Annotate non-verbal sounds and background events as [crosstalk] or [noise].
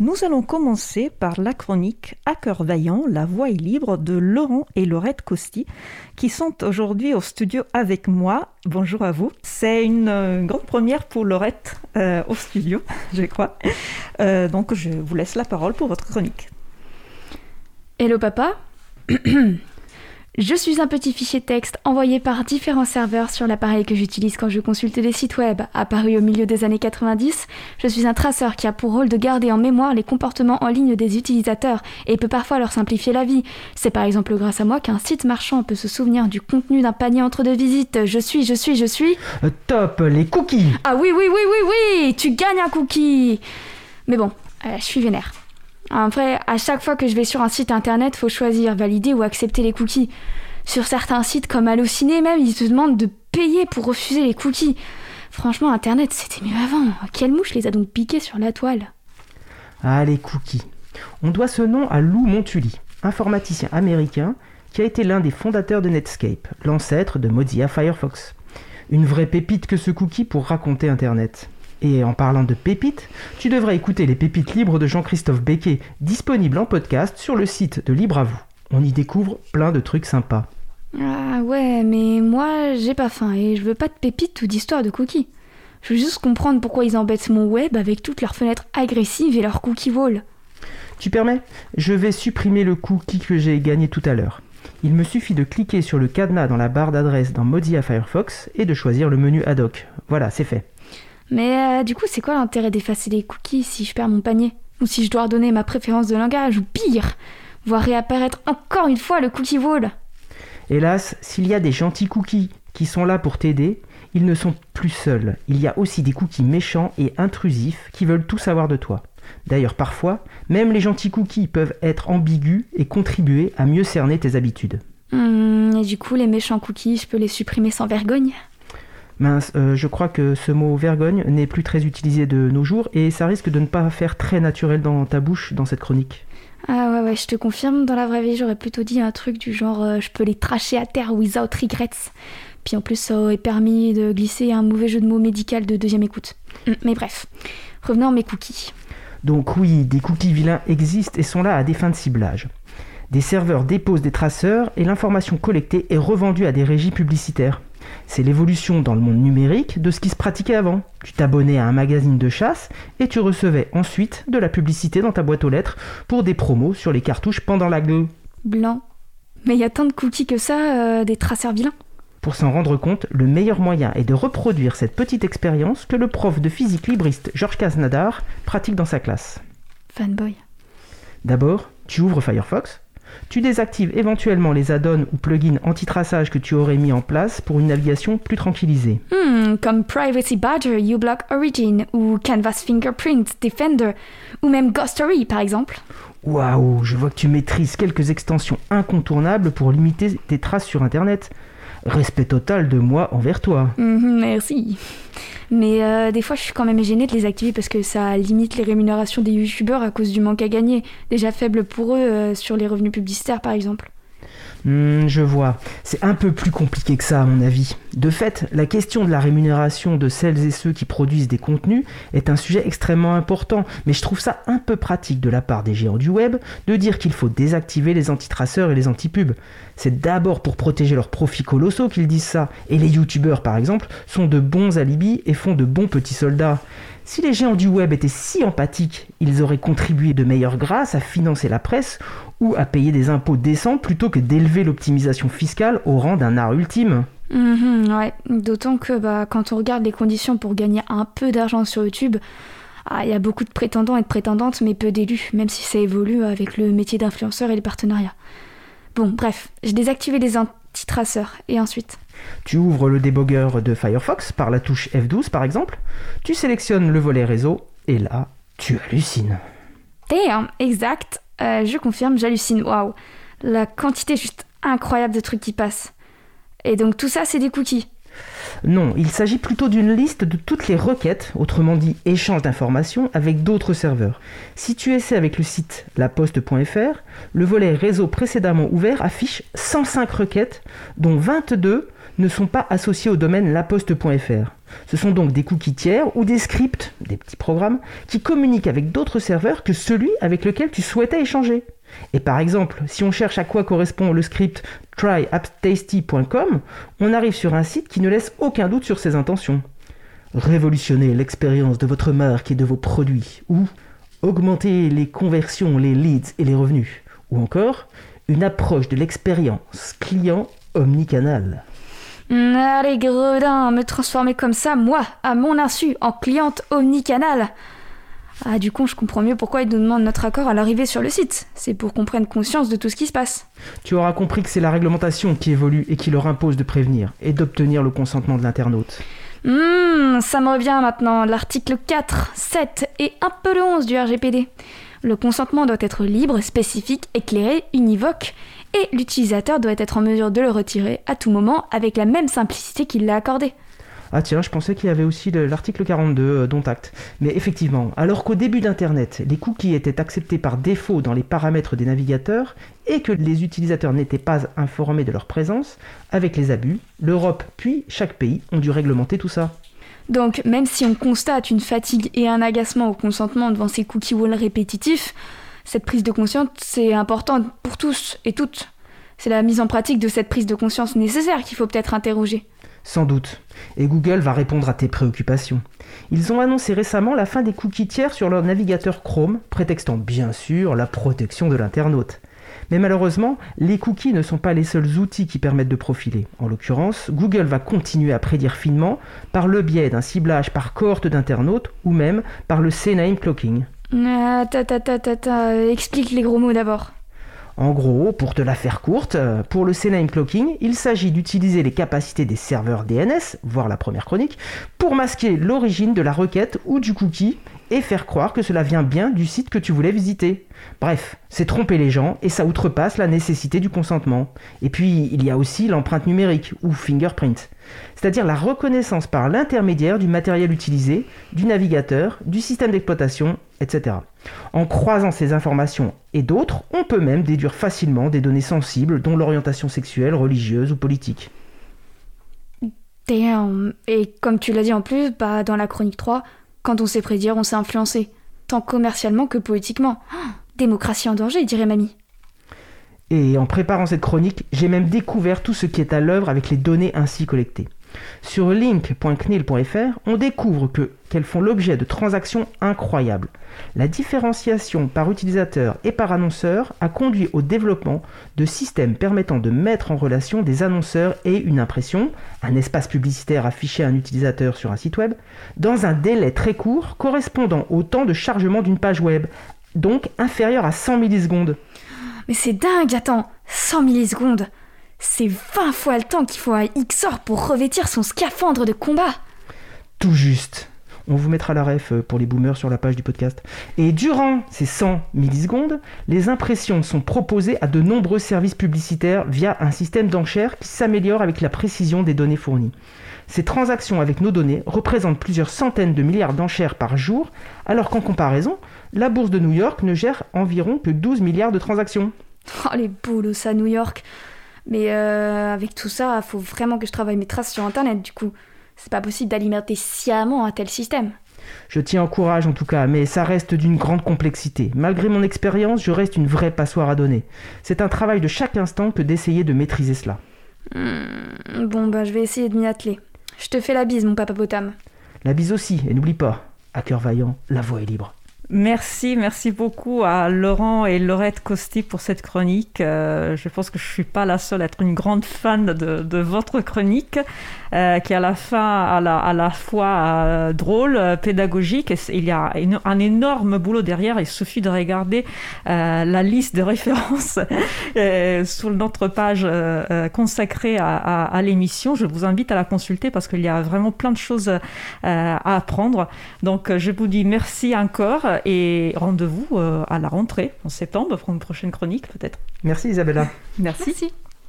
Nous allons commencer par la chronique À cœur vaillant, la voix est libre de Laurent et Laurette Costi, qui sont aujourd'hui au studio avec moi. Bonjour à vous. C'est une euh, grande première pour Laurette euh, au studio, [laughs] je crois. Euh, donc je vous laisse la parole pour votre chronique. Hello papa [clears throat] Je suis un petit fichier texte envoyé par différents serveurs sur l'appareil que j'utilise quand je consulte des sites web. Apparu au milieu des années 90, je suis un traceur qui a pour rôle de garder en mémoire les comportements en ligne des utilisateurs et peut parfois leur simplifier la vie. C'est par exemple grâce à moi qu'un site marchand peut se souvenir du contenu d'un panier entre deux visites. Je suis, je suis, je suis. Euh, top, les cookies Ah oui, oui, oui, oui, oui Tu gagnes un cookie Mais bon, euh, je suis vénère. Après, à chaque fois que je vais sur un site internet, faut choisir valider ou accepter les cookies. Sur certains sites comme Allociné même, ils te demandent de payer pour refuser les cookies. Franchement, internet, c'était mieux avant. Quelle mouche les a donc piqués sur la toile? Ah, les cookies. On doit ce nom à Lou Montulli, informaticien américain qui a été l'un des fondateurs de Netscape, l'ancêtre de Mozilla Firefox. Une vraie pépite que ce cookie pour raconter Internet. Et en parlant de pépites, tu devrais écouter les pépites libres de Jean-Christophe Becquet, disponibles en podcast sur le site de Libre à vous. On y découvre plein de trucs sympas. Ah ouais, mais moi, j'ai pas faim et je veux pas de pépites ou d'histoire de cookies. Je veux juste comprendre pourquoi ils embêtent mon web avec toutes leurs fenêtres agressives et leurs cookie walls. Tu permets? Je vais supprimer le cookie que j'ai gagné tout à l'heure. Il me suffit de cliquer sur le cadenas dans la barre d'adresse dans Mozilla Firefox et de choisir le menu ad hoc. Voilà, c'est fait. Mais euh, du coup, c'est quoi l'intérêt d'effacer les cookies si je perds mon panier? Ou si je dois redonner ma préférence de langage Ou pire, voir réapparaître encore une fois le cookie wall? Hélas, s'il y a des gentils cookies qui sont là pour t'aider, ils ne sont plus seuls. Il y a aussi des cookies méchants et intrusifs qui veulent tout savoir de toi. D'ailleurs, parfois, même les gentils cookies peuvent être ambigus et contribuer à mieux cerner tes habitudes. Hmm, et du coup, les méchants cookies, je peux les supprimer sans vergogne? Mince, euh, je crois que ce mot vergogne n'est plus très utilisé de nos jours et ça risque de ne pas faire très naturel dans ta bouche dans cette chronique. Ah ouais, ouais, je te confirme, dans la vraie vie, j'aurais plutôt dit un truc du genre euh, je peux les tracher à terre without regrets. Puis en plus, ça aurait permis de glisser un mauvais jeu de mots médical de deuxième écoute. Mm, Mais bref, revenons à mes cookies. Donc oui, des cookies vilains existent et sont là à des fins de ciblage. Des serveurs déposent des traceurs et l'information collectée est revendue à des régies publicitaires. C'est l'évolution dans le monde numérique de ce qui se pratiquait avant. Tu t'abonnais à un magazine de chasse et tu recevais ensuite de la publicité dans ta boîte aux lettres pour des promos sur les cartouches pendant la gueule. Blanc. Mais il y a tant de cookies que ça, euh, des traceurs vilains. Pour s'en rendre compte, le meilleur moyen est de reproduire cette petite expérience que le prof de physique libriste Georges Casnadar pratique dans sa classe. Fanboy. D'abord, tu ouvres Firefox, tu désactives éventuellement les add-ons ou plugins anti-traçage que tu aurais mis en place pour une navigation plus tranquillisée. Hmm, comme Privacy Badger, uBlock Origin, ou Canvas Fingerprint Defender, ou même Ghostory par exemple. Waouh, je vois que tu maîtrises quelques extensions incontournables pour limiter tes traces sur Internet. Respect total de moi envers toi. Mhm, merci. Mais euh, des fois, je suis quand même gênée de les activer parce que ça limite les rémunérations des youtubeurs à cause du manque à gagner, déjà faible pour eux euh, sur les revenus publicitaires par exemple. Hmm, je vois. C'est un peu plus compliqué que ça, à mon avis. De fait, la question de la rémunération de celles et ceux qui produisent des contenus est un sujet extrêmement important, mais je trouve ça un peu pratique de la part des géants du web de dire qu'il faut désactiver les antitraceurs et les antipubs. C'est d'abord pour protéger leurs profits colossaux qu'ils disent ça, et les youtubeurs, par exemple, sont de bons alibis et font de bons petits soldats. Si les géants du web étaient si empathiques, ils auraient contribué de meilleure grâce à financer la presse ou à payer des impôts décents plutôt que d'élever l'optimisation fiscale au rang d'un art ultime. Mhm, ouais, d'autant que bah, quand on regarde les conditions pour gagner un peu d'argent sur YouTube, ah, il y a beaucoup de prétendants et de prétendantes, mais peu d'élus, même si ça évolue avec le métier d'influenceur et les partenariats. Bon, bref, j'ai désactivé les anti-traceurs, et ensuite? Tu ouvres le débogueur de Firefox par la touche F12 par exemple, tu sélectionnes le volet réseau, et là, tu hallucines. Damn, exact. Euh, je confirme, j'hallucine. Waouh. La quantité juste incroyable de trucs qui passent. Et donc tout ça, c'est des cookies. Non, il s'agit plutôt d'une liste de toutes les requêtes, autrement dit échange d'informations, avec d'autres serveurs. Si tu essaies avec le site laposte.fr, le volet réseau précédemment ouvert affiche 105 requêtes, dont 22 ne sont pas associés au domaine laposte.fr. Ce sont donc des cookies tiers ou des scripts, des petits programmes, qui communiquent avec d'autres serveurs que celui avec lequel tu souhaitais échanger. Et par exemple, si on cherche à quoi correspond le script tryapptasty.com, on arrive sur un site qui ne laisse aucun doute sur ses intentions. Révolutionner l'expérience de votre marque et de vos produits, ou augmenter les conversions, les leads et les revenus, ou encore une approche de l'expérience client omnicanal. Allez, gredin, me transformer comme ça, moi, à mon insu, en cliente omnicanal. Ah, du coup, je comprends mieux pourquoi ils nous demandent notre accord à l'arrivée sur le site. C'est pour qu'on prenne conscience de tout ce qui se passe. Tu auras compris que c'est la réglementation qui évolue et qui leur impose de prévenir et d'obtenir le consentement de l'internaute. Hum, ça me revient maintenant, l'article 4, 7 et un peu le 11 du RGPD. Le consentement doit être libre, spécifique, éclairé, univoque, et l'utilisateur doit être en mesure de le retirer à tout moment avec la même simplicité qu'il l'a accordé. Ah tiens, je pensais qu'il y avait aussi l'article 42 euh, dont acte. Mais effectivement, alors qu'au début d'Internet, les cookies étaient acceptés par défaut dans les paramètres des navigateurs et que les utilisateurs n'étaient pas informés de leur présence, avec les abus, l'Europe puis chaque pays ont dû réglementer tout ça. Donc, même si on constate une fatigue et un agacement au consentement devant ces cookies wall répétitifs, cette prise de conscience, c'est important pour tous et toutes. C'est la mise en pratique de cette prise de conscience nécessaire qu'il faut peut-être interroger. Sans doute. Et Google va répondre à tes préoccupations. Ils ont annoncé récemment la fin des cookies tiers sur leur navigateur Chrome, prétextant bien sûr la protection de l'internaute. Mais malheureusement, les cookies ne sont pas les seuls outils qui permettent de profiler. En l'occurrence, Google va continuer à prédire finement par le biais d'un ciblage par cohorte d'internautes ou même par le CNAME clocking. Ah, ta, ta, ta, ta, ta. Explique les gros mots d'abord. En gros, pour te la faire courte, euh, pour le CNAME clocking, il s'agit d'utiliser les capacités des serveurs DNS, voire la première chronique, pour masquer l'origine de la requête ou du cookie et faire croire que cela vient bien du site que tu voulais visiter. Bref, c'est tromper les gens et ça outrepasse la nécessité du consentement. Et puis, il y a aussi l'empreinte numérique ou fingerprint, c'est-à-dire la reconnaissance par l'intermédiaire du matériel utilisé, du navigateur, du système d'exploitation, etc. En croisant ces informations et d'autres, on peut même déduire facilement des données sensibles dont l'orientation sexuelle, religieuse ou politique. Et comme tu l'as dit en plus, bah, dans la chronique 3, quand on sait prédire, on sait influencer. Tant commercialement que politiquement. Ah, démocratie en danger, dirait mamie. Et en préparant cette chronique, j'ai même découvert tout ce qui est à l'œuvre avec les données ainsi collectées. Sur link.cnil.fr, on découvre que qu'elles font l'objet de transactions incroyables. La différenciation par utilisateur et par annonceur a conduit au développement de systèmes permettant de mettre en relation des annonceurs et une impression, un espace publicitaire affiché à un utilisateur sur un site web, dans un délai très court correspondant au temps de chargement d'une page web, donc inférieur à 100 millisecondes. Mais c'est dingue, attends 100 millisecondes C'est 20 fois le temps qu'il faut à XOR pour revêtir son scaphandre de combat Tout juste. On vous mettra la ref euh, pour les boomers sur la page du podcast. Et durant ces 100 millisecondes, les impressions sont proposées à de nombreux services publicitaires via un système d'enchères qui s'améliore avec la précision des données fournies. Ces transactions avec nos données représentent plusieurs centaines de milliards d'enchères par jour, alors qu'en comparaison, la bourse de New York ne gère environ que 12 milliards de transactions. Oh les boulos à New York Mais euh, avec tout ça, faut vraiment que je travaille mes traces sur internet du coup. C'est pas possible d'alimenter sciemment un tel système. Je tiens en courage en tout cas, mais ça reste d'une grande complexité. Malgré mon expérience, je reste une vraie passoire à donner. C'est un travail de chaque instant que d'essayer de maîtriser cela. Hmm, bon bah je vais essayer de m'y atteler. Je te fais la bise mon papa Potam. La bise aussi, et n'oublie pas, à cœur vaillant, la voix est libre. Merci, merci beaucoup à Laurent et Laurette Costi pour cette chronique. Euh, je pense que je ne suis pas la seule à être une grande fan de, votre chronique, euh, qui à la fin à la, fois euh, drôle, pédagogique. Il y a un énorme boulot derrière. Il suffit de regarder la liste de références [laughs] sur notre page consacrée à l'émission. Je vous invite à la consulter parce qu'il y a vraiment plein de choses à apprendre. Donc je vous dis merci encore et rendez-vous euh, à la rentrée en septembre pour une prochaine chronique peut-être. Merci Isabella. Merci. Merci.